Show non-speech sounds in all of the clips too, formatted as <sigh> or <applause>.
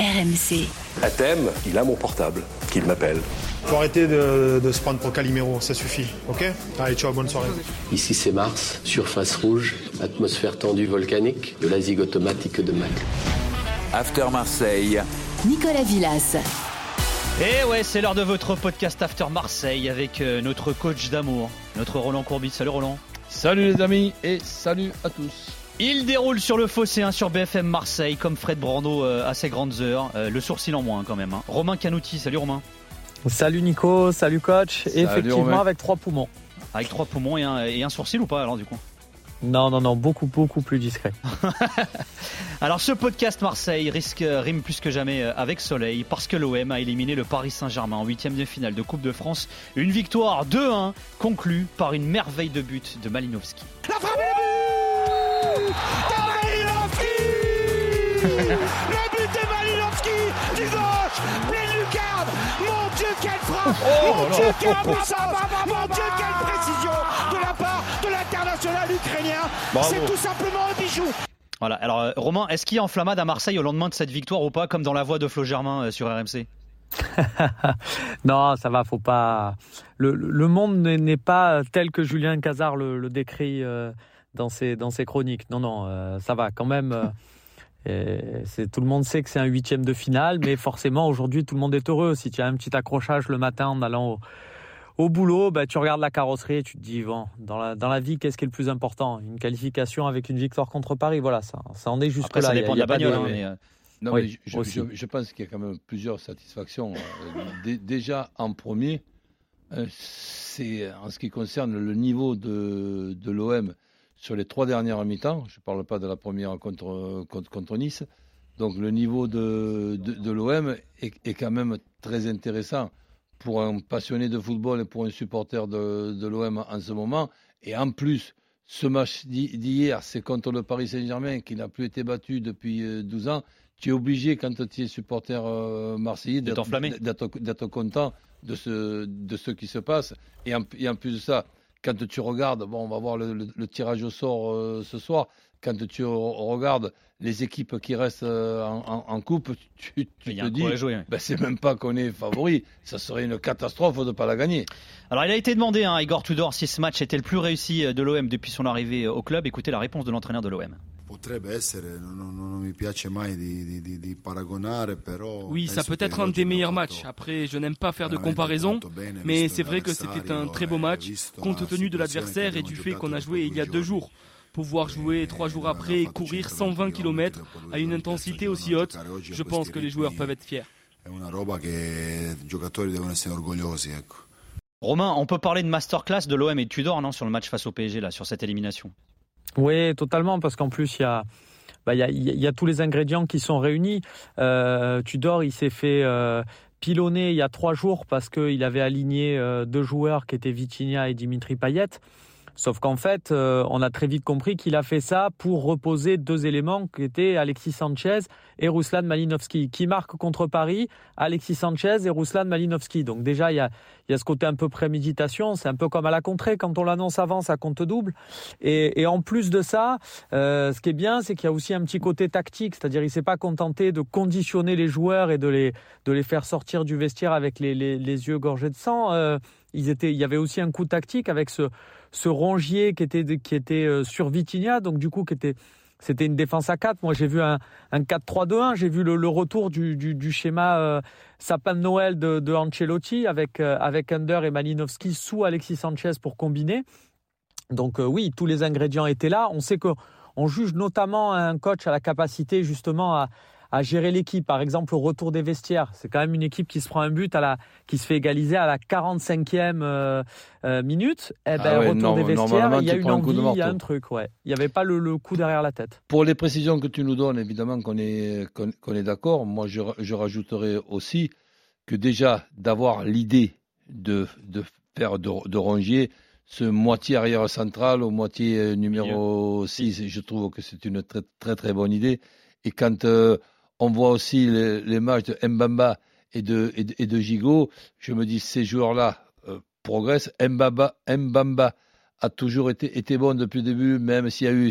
RMC. À thème, il a mon portable, qu'il m'appelle. Faut arrêter de, de se prendre pour Calimero, ça suffit, ok? Allez, ciao, bonne soirée. Ici c'est Mars, surface rouge, atmosphère tendue volcanique, de la zig automatique de Mac. After Marseille. Nicolas Villas. Et ouais, c'est l'heure de votre podcast After Marseille avec euh, notre coach d'amour, notre Roland Courbis. Salut Roland. Salut les amis et salut à tous. Il déroule sur le fossé 1 sur BFM Marseille comme Fred Brando euh, à ses grandes heures. Euh, le sourcil en moins quand même. hein. Romain Canouti, salut Romain. Salut Nico, salut coach. Salut, Effectivement Romain. avec trois poumons. Avec trois poumons et un, et un sourcil ou pas alors du coup? Non, non, non, beaucoup, beaucoup plus discret. <laughs> Alors ce podcast Marseille risque rime plus que jamais euh, avec Soleil parce que l'OM a éliminé le Paris Saint-Germain en huitième de finale de Coupe de France. Une victoire 2-1 conclue par une merveille de but de Malinowski. La frappe et <laughs> le but de Malinowski Le but de Malinowski du gauche. Pleine lucarne Mon Dieu quelle frappe. Mon Dieu quelle puissance Mon Dieu quelle précision de la part de l'international ukrainien. C'est tout simplement un bijou. Voilà, alors euh, Romain, est-ce qu'il y a enflammade à Marseille au lendemain de cette victoire ou pas comme dans la voix de Flo Germain euh, sur RMC <laughs> non, ça va, faut pas. Le, le monde n'est n'est pas tel que Julien Cazard le, le décrit euh, dans, ses, dans ses chroniques. Non, non, euh, ça va quand même. euh, <laughs> c'est- tout le monde sait que c'est un huitième de finale, mais forcément aujourd'hui tout le monde est heureux. Si tu as un petit accrochage le matin en allant au, au boulot, bah, tu regardes la carrosserie et tu te dis bon, dans la, dans la vie, qu'est-ce qui est le plus important? Une qualification avec une victoire contre Paris, voilà, ça, ça en est jusque Après là. ça Il y a- dépend il de y la a bagnole, hein, de- mais, euh, Non, Oui, mais je, je- je pense qu'il y a quand même plusieurs satisfactions. Euh, dé- Déjà, en premier, euh, c'est en ce qui concerne le niveau de, de l'OM sur les trois dernières mi-temps. Je ne parle pas de la première contre, contre, contre Nice. Donc le niveau de, de, de l'OM est, est quand même très intéressant pour un passionné de football et pour un supporter de, de l'OM en ce moment. Et en plus, ce match d'hi- d'hier, c'est contre le Paris Saint-Germain qui n'a plus été battu depuis euh, 12 ans. Tu es obligé, quand tu es supporter euh, marseillais, d'être content de ce, de ce qui se passe. Et en, et en plus de ça, quand tu regardes, bon, on va voir le, le- le tirage au sort euh, ce soir, quand tu re- regardes les équipes qui restent euh, en, en- en coupe, tu, te dis, jouer. ben, c'est même pas qu'on est favori, ça serait une catastrophe de ne pas la gagner. Alors il a été demandé hein, à Igor Tudor si ce match était le plus réussi euh, de l'OM depuis son arrivée au club. Écoutez la réponse de l'entraîneur de l'OM. Potrebbe essere, non, non- non mi piace mai di, di- di- di paragonare, però. Oui, ça peut être un des meilleurs matchs. Après, je n'aime pas faire de comparaison, mais c'est vrai que c'était un très beau eh, match, compte tenu de l'adversaire et du fait qu'on a joué il y a deux jours. Pouvoir jouer Eh, trois jours après et courir 120 120 km à une intensité aussi haute, a je pense que les joueurs peuvent être fiers. Romain, on peut parler de masterclass de l'OM et de Tudor non sur le match face au PSG là, sur cette élimination? Oui, totalement, parce qu'en plus, il y a, tous les ingrédients qui sont réunis. Euh, Tudor, il s'est fait euh, pilonner il y a trois jours parce qu'il avait aligné euh, deux joueurs qui étaient Vitinha et Dimitri Payet. Sauf qu'en fait, euh, on a très vite compris qu'il a fait ça pour reposer deux éléments qui étaient Alexis Sanchez et Ruslan Malinowski, qui marquent contre Paris, Alexis Sanchez et Ruslan Malinowski. Donc déjà, il y a, ce côté un peu préméditation, c'est un peu comme à la contrée, quand on l'annonce avant, ça compte double. Et, en plus de ça, euh, ce qui est bien, c'est qu'il y a aussi un petit côté tactique, c'est-à-dire il s'est pas contenté de conditionner les joueurs et de les, faire sortir du vestiaire avec les, yeux gorgés de sang. Euh, il y avait aussi un coup tactique avec ce, ce rongier qui était, qui était euh, sur Vitinha, donc du coup qui était c'était une défense à 4. Moi, j'ai vu un, un 4-3-2-1. J'ai vu le, le retour du, du, schéma euh, sapin de Noël de, Ancelotti avec, euh, avec Under et Malinowski sous Alexis Sanchez pour combiner. Donc oui, tous les ingrédients étaient là. On sait que on juge notamment un coach à la capacité justement à, à gérer l'équipe. Par exemple, au retour des vestiaires, c'est quand même une équipe qui se prend un but à la, qui se fait égaliser à la 45e euh, euh, minute. Eh ben, Ah ouais, retour des vestiaires, il y a une un envie, de il y a un truc, ouais. Il n'y avait pas le, le coup derrière la tête. Pour les précisions que tu nous donnes, évidemment qu'on est, qu'on, qu'on est d'accord. Moi, je, je rajouterai aussi que déjà d'avoir l'idée de, de faire de, de Rongier ce moitié arrière central au moitié euh, numéro 6, je trouve que c'est une très très très bonne idée. Et quand euh, on voit aussi les, les matchs de Mbamba et de, et de, et de Gigot, je me dis ces joueurs-là euh, progressent. Mbamba, Mbamba a toujours été, été bon depuis le début, même s'il y a eu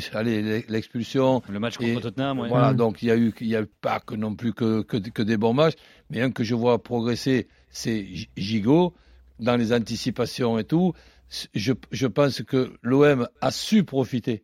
l'expulsion. Le match contre Et Tottenham, ouais. Voilà, Mm. donc il y a eu, il y a eu pas que non plus que, que, que des bons matchs, mais un que je vois progresser, c'est Gigot dans les anticipations et tout. Je, je pense que l'OM a su profiter.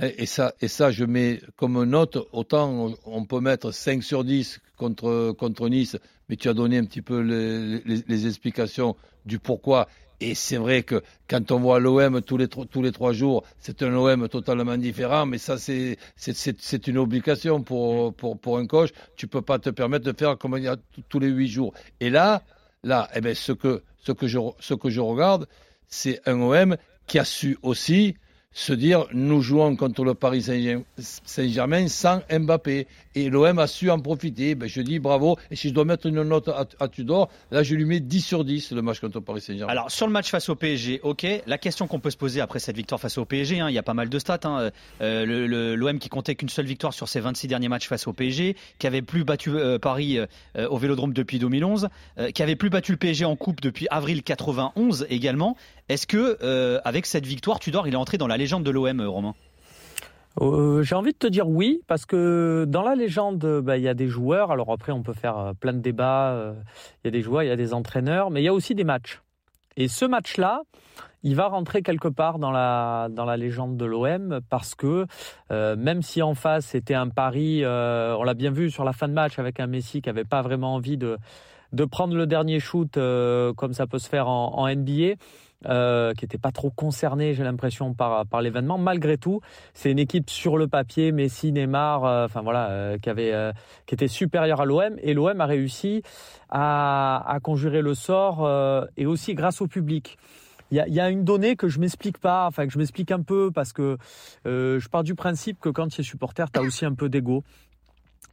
Et, ça, et ça, je mets comme note, autant on, peut mettre 5 sur 10 contre, contre Nice, mais tu as donné un petit peu les, explications du pourquoi. Et c'est vrai que quand on voit l'OM tous les, tous les trois jours, c'est un OM totalement différent, mais ça, c'est une obligation pour, pour, pour un coach. Tu peux pas te permettre de faire comme il y a tous les huit jours. Et là, là eh ben, ce, que, ce, que je, ce que je regarde, c'est un OM qui a su aussi se dire nous jouons contre le Paris Saint- Saint-Germain sans Mbappé. Et l'OM a su en profiter. Ben, je dis bravo. Et si je dois mettre une note à, Tudor, là, je lui mets 10 sur 10 le match contre le Paris Saint-Germain. Alors sur le match face au PSG, ok. La question qu'on peut se poser après cette victoire face au PSG, hein, il y a pas mal de stats. Hein. Euh, L'OM qui comptait qu'une seule victoire sur ses 26 derniers matchs face au PSG, qui avait plus battu euh, Paris euh, au Vélodrome depuis 2011, euh, qui avait plus battu le PSG en coupe depuis avril 91 également. Est-ce que euh, avec cette victoire, Tudor, il est entré dans la légende de l'OM, euh, Romain? Euh, J'ai envie de te dire oui, parce que dans la légende, bah, il y a des joueurs. Alors après, on peut faire plein de débats. Il y a des joueurs, il y a des entraîneurs, mais il y a aussi des matchs. Et ce match-là, il va rentrer quelque part dans la, légende de l'OM parce que même si en face c'était un pari, on l'a bien vu sur la fin de match avec un Messi qui n'avait pas vraiment envie de, de prendre le dernier shoot comme ça peut se faire en NBA, euh, qui n'était pas trop concerné, j'ai l'impression, par, l'événement. Malgré tout, c'est une équipe sur le papier, Messi, Neymar, euh, enfin voilà, euh, qui, avait, qui était supérieure à l'OM. Et l'OM a réussi à, conjurer le sort et aussi grâce au public. Il y, a, une donnée que je m'explique pas, enfin que je m'explique un peu parce que je pars du principe que quand tu es supporter, tu as aussi un peu d'ego.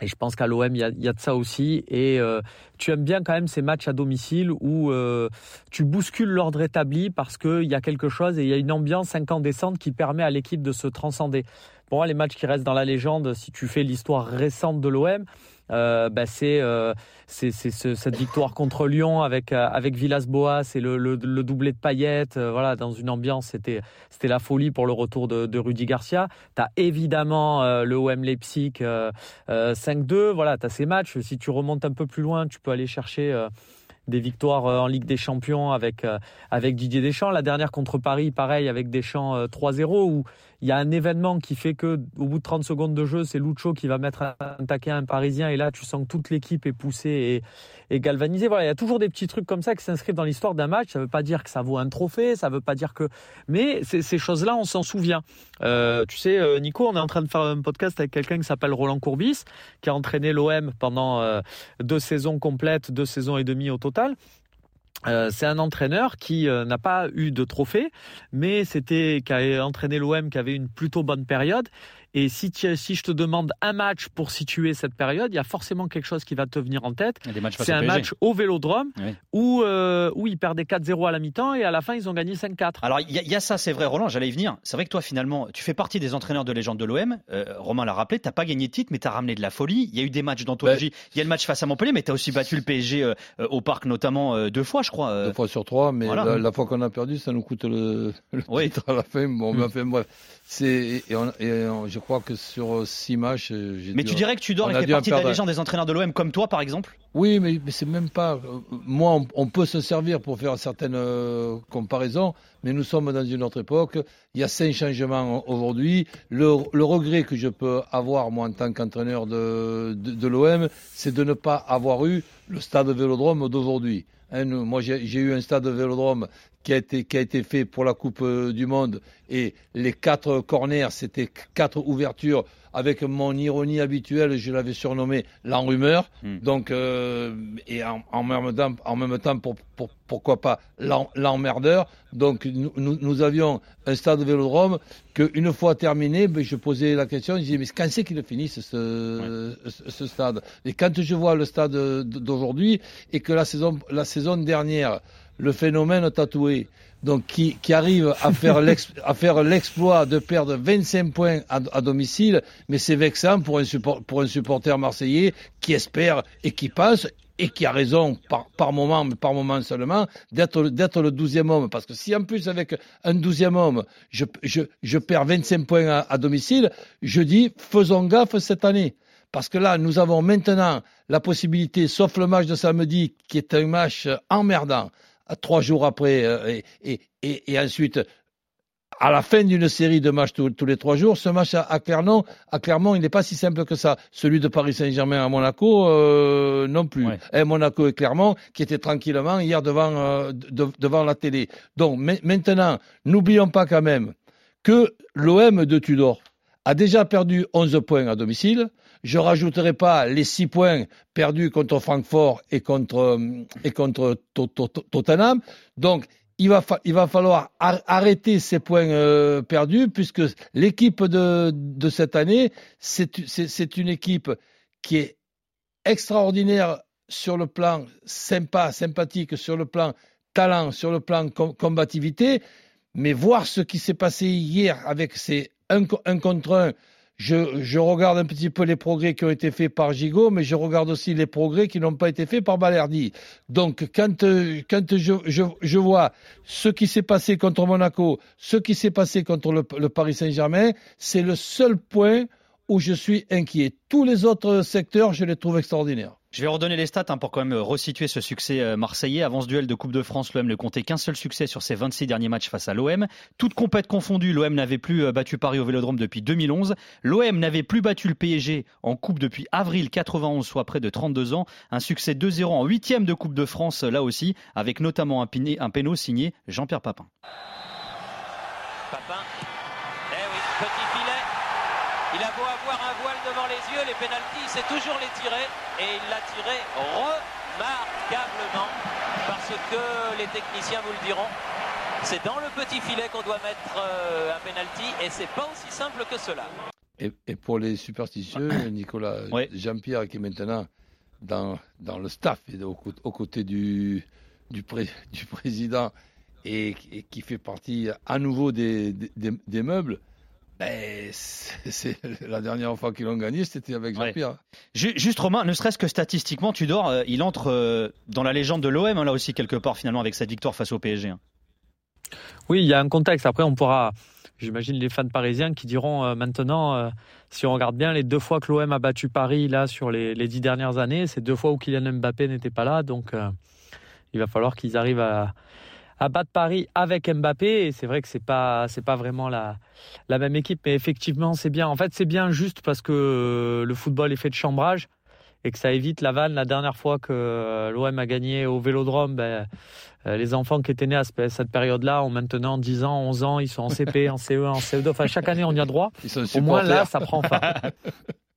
Et je pense qu'à l'OM, il y a, de ça aussi. Et euh, tu aimes bien quand même ces matchs à domicile où euh, tu bouscules l'ordre établi parce qu'il y a quelque chose et il y a une ambiance incandescente qui permet à l'équipe de se transcender. Pour moi, les matchs qui restent dans la légende, si tu fais l'histoire récente de l'OM, euh, bah, c'est euh, cette victoire contre Lyon avec euh, avec Villas-Boas et le, doublé de Payet. voilà, dans une ambiance, c'était la folie pour le retour de, Rudy Garcia. T'as évidemment euh, le OM Leipzig euh, euh, 5-2. Voilà, t'as ces matchs. Si tu remontes un peu plus loin, tu peux aller chercher. Euh, des victoires euh, en Ligue des Champions avec euh, avec Didier Deschamps. La dernière contre Paris, pareil avec Deschamps euh, 3-0 où il y a un événement qui fait que au bout de 30 secondes de jeu, c'est Lucho qui va mettre un taquet à un Parisien et là tu sens que toute l'équipe est poussée et, galvanisée. Voilà, il y a toujours des petits trucs comme ça qui s'inscrivent dans l'histoire d'un match. Ça veut pas dire que ça vaut un trophée, ça veut pas dire que, mais ces choses-là, on s'en souvient. Euh, tu sais, euh, Nico, on est en train de faire un podcast avec quelqu'un qui s'appelle Roland Courbis, qui a entraîné l'OM pendant euh, deux saisons complètes, deux saisons et demie au total. Euh, c'est un entraîneur qui euh, n'a pas eu de trophée, mais c'était qui a entraîné l'OM, qui avait une plutôt bonne période. Et si, je te demande un match pour situer cette période, il y a forcément quelque chose qui va te venir en tête. C'est un PSG. match au Vélodrome Oui. où, euh, où ils perdaient 4-0 à la mi-temps et à la fin ils ont gagné 5-4. Alors il y, a- il y a ça, c'est vrai, Roland, j'allais y venir. C'est vrai que toi, finalement, tu fais partie des entraîneurs de légende de l'OM. Euh, Romain l'a rappelé, t'as pas gagné de titre, mais t'as ramené de la folie. Il y a eu des matchs d'anthologie. Il y a le match face à Montpellier, mais t'as aussi battu le PSG euh, euh, au parc, notamment euh, deux fois, je crois. euh. Deux fois sur trois, mais Voilà. la, la fois qu'on a perdu, ça nous coûte le, <laughs> le Oui. titre à la fin. Bon, <laughs> mais Mm. enfin, bref. Et, on- et on- je crois que sur six matchs, euh, j'ai Mais dû- tu dirais que Tudor on il a fait partie de la légende des entraîneurs de l'OM, comme toi, par exemple? Oui, mais, mais c'est même pas. euh, Moi, on, on peut se servir pour faire certaines euh, comparaisons, mais nous sommes dans une autre époque. Il y a cinq changements aujourd'hui. Le, le regret que je peux avoir, moi, en tant qu'entraîneur de, de, de l'OM, c'est de ne pas avoir eu le stade Vélodrome d'aujourd'hui. Hein, moi, j'ai eu un stade Vélodrome qui a été qui a été fait pour la Coupe euh, du Monde. Et les quatre corners, c'était quatre ouvertures avec mon ironie habituelle, je l'avais surnommé l'enrumeur. Hmm. Donc, euh, et en, en même temps, en même temps pour, pour- pourquoi pas l'emmerdeur. Donc, nous, avions un stade Vélodrome que une fois terminé, ben, je posais la question, je disais, mais quand c'est qu'il ce, ce, ce stade? Et quand je vois le stade d'aujourd'hui et que la saison, la saison dernière, le phénomène tatoué, donc qui, qui arrive à faire <laughs> l'ex- à faire l'exploit de perdre 25 points à, à domicile, mais c'est vexant pour un, support, pour un supporter marseillais qui espère et qui pense et qui a raison par, par moment, mais par moment seulement, d'être le douzième homme. Parce que si en plus avec un douzième homme, je, je, je perds 25 points à, à domicile, je dis faisons gaffe cette année. Parce que là, nous avons maintenant la possibilité, sauf le match de samedi, qui est un match emmerdant, trois jours après, euh, et, et, et, et ensuite à la fin d'une série de matchs tous, tous les trois jours, ce match à, à Clermont, à Clermont, il n'est pas si simple que ça. Celui de Paris Saint-Germain à Monaco, euh, non plus. Ouais. Et Monaco et Clermont, qui étaient tranquillement hier devant, euh, de- devant la télé. Donc ma- maintenant, n'oublions pas quand même que l'OM de Tudor a déjà perdu 11 points à domicile. Je rajouterai pas les 6 points perdus contre Francfort et contre, euh, Tottenham. Donc, il va, falloir ar- arrêter ces points euh, perdus puisque l'équipe de, de cette année, c'est une équipe qui est extraordinaire sur le plan sympa, sympathique, sur le plan talent, sur le plan com- combativité. Mais voir ce qui s'est passé hier avec ces 1 contre 1, je, je regarde un petit peu les progrès qui ont été faits par Gigot, mais je regarde aussi les progrès qui n'ont pas été faits par Balerdi. Donc, quand, euh, quand je, je, je vois ce qui s'est passé contre Monaco, ce qui s'est passé contre le, le Paris Saint-Germain, c'est le seul point où je suis inquiet. Tous les autres secteurs, je les trouve extraordinaires. Je vais redonner les stats hein, pour quand même euh, resituer ce succès euh, marseillais. Avant ce duel de Coupe de France, l'OM ne comptait qu'un seul succès sur ses 26 derniers matchs face à l'OM. Toute compète confondue, l'OM n'avait plus euh, battu Paris au Vélodrome depuis 2011. L'OM n'avait plus battu le PSG en Coupe depuis avril 91, soit près de 32 ans. Un succès 2-0 en huitième de Coupe de France, là aussi, avec notamment un, un péno signé Jean-Pierre Papin. Papin. Eh oui, petit filet. Il a beau avoir un voile les pénalties, il sait toujours les tirer. Et il l'a tiré remarquablement. Parce que les techniciens vous le diront. C'est dans le petit filet qu'on doit mettre euh, un pénalty et c'est pas aussi simple que cela. Et, et pour les superstitieux, <coughs> Nicolas, Jean-Pierre qui est maintenant dans, dans le staff et au, cô- aux côtés du, du, pré- du président et, et qui fait partie à nouveau des, des, des- des meubles, ben, c'est la dernière fois qu'ils l'ont gagné, c'était avec Jean-Pierre. Ju- Juste Romain, ne serait-ce que statistiquement, Tudor, euh, il entre euh, dans la légende de l'OM, hein, là aussi quelque part finalement avec cette victoire face au PSG. hein. Oui, il y a un contexte. Après, on pourra, j'imagine, les fans parisiens qui diront euh, maintenant, euh, si on regarde bien, les deux fois que l'OM a battu Paris là sur les, les dix dernières années, c'est deux fois où Kylian Mbappé n'était pas là. Donc, euh, il va falloir qu'ils arrivent à, à battre Paris avec Mbappé. Et c'est vrai que c'est pas, c'est pas vraiment la, la même équipe, mais effectivement, c'est bien. En fait, c'est bien juste parce que euh, le football est fait de chambrage et que ça évite la vanne. La dernière fois que euh, l'OM a gagné au Vélodrome, ben, euh, les enfants qui étaient nés à ce- cette période-là ont maintenant 10 ans, 11 ans, ils sont en CP, en CE1, en CE2. Enfin, chaque année, on y a droit. Ils sont Au moins, là, ça prend fin. <laughs>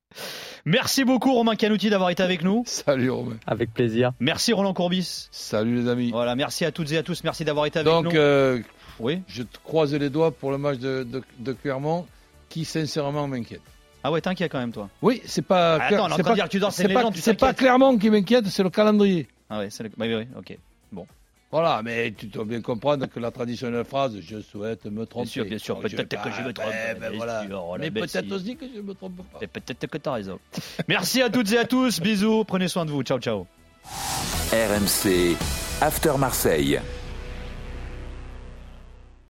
Merci beaucoup Romain Canouti d'avoir été avec nous. Salut Romain. Avec plaisir. Merci Roland Courbis. Salut les amis. Voilà, merci à toutes et à tous. Merci d'avoir été avec Donc, nous. euh, oui. je te croise les doigts pour le match de, de, de Clermont qui sincèrement m'inquiète. Ah ouais, t'inquiète quand même toi. Oui, c'est pas. Ah, attends, on est en de dire que tu dors, c'est pas, pas. Clermont qui m'inquiète, c'est le calendrier. Ah ouais, c'est le... bah oui, oui, ok. Bon. Voilà, mais tu dois bien comprendre que la traditionnelle phrase je souhaite me tromper. sûr, bien sûr, peut-être que je me ben, trompe, ben, bien voilà. sûr, oh, mais Bessie. peut-être aussi que je me trompe pas. Et peut-être que t'as raison. <laughs> Merci à toutes et à tous. Bisous. Prenez soin de vous. Ciao, ciao. RMC After Marseille.